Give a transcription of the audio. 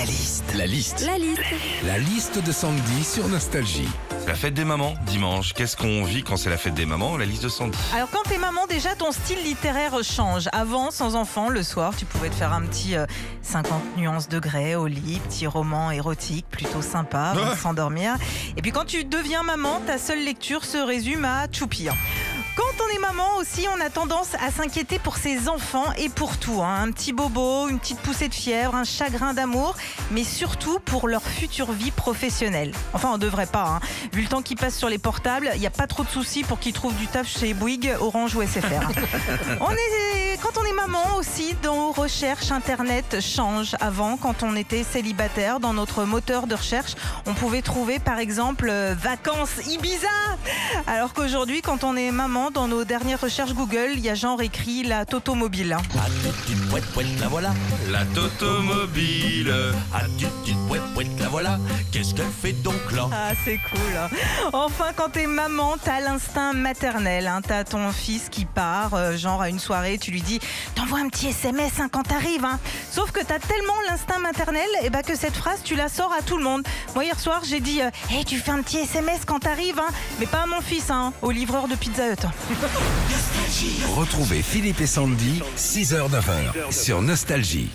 La liste. La liste. La liste. La liste de Sandy sur Nostalgie. La fête des mamans, dimanche. Qu'est-ce qu'on vit quand c'est la fête des mamans La liste de Sandy. Alors quand t'es maman, déjà ton style littéraire change. Avant, sans enfant, le soir, tu pouvais te faire un petit euh, 50 nuances degrés au lit, petit roman érotique plutôt sympa avant de s'endormir. Et puis quand tu deviens maman, ta seule lecture se résume à Choupi. hein. Quand on est maman aussi, on a tendance à s'inquiéter pour ses enfants et pour tout. hein. Un petit bobo, une petite poussée de fièvre, un chagrin d'amour, mais surtout pour leur future vie professionnelle. Enfin, on devrait pas. hein. Vu le temps qui passe sur les portables, il n'y a pas trop de soucis pour qu'ils trouvent du taf chez Bouygues, Orange ou SFR. on est, quand on est maman aussi, nos recherches Internet changent. Avant, quand on était célibataire, dans notre moteur de recherche, on pouvait trouver par exemple euh, vacances Ibiza. Alors qu'aujourd'hui, quand on est maman, dans nos dernières recherches Google, il y a genre écrit la Toto mobile. Ah, la voilà. La Totomobile. Ah, tu, tu, pouette, pouette, la voilà. Qu'est-ce qu'elle fait donc là Ah, c'est cool. hein. Enfin, quand t'es maman, t'as l'instinct maternel. Hein. T'as ton fils qui part, euh, genre à une soirée, tu lui dis T'envoies un petit SMS hein, quand t'arrives. Hein. Sauf que t'as tellement l'instinct maternel et bah, que cette phrase, tu la sors à tout le monde. Moi, hier soir, j'ai dit euh, Hey, tu fais un petit SMS quand t'arrives, hein. mais pas à mon fils, hein, au livreur de Pizza Hut. Retrouvez Philippe et Sandy, 6h-9h sur Nostalgie.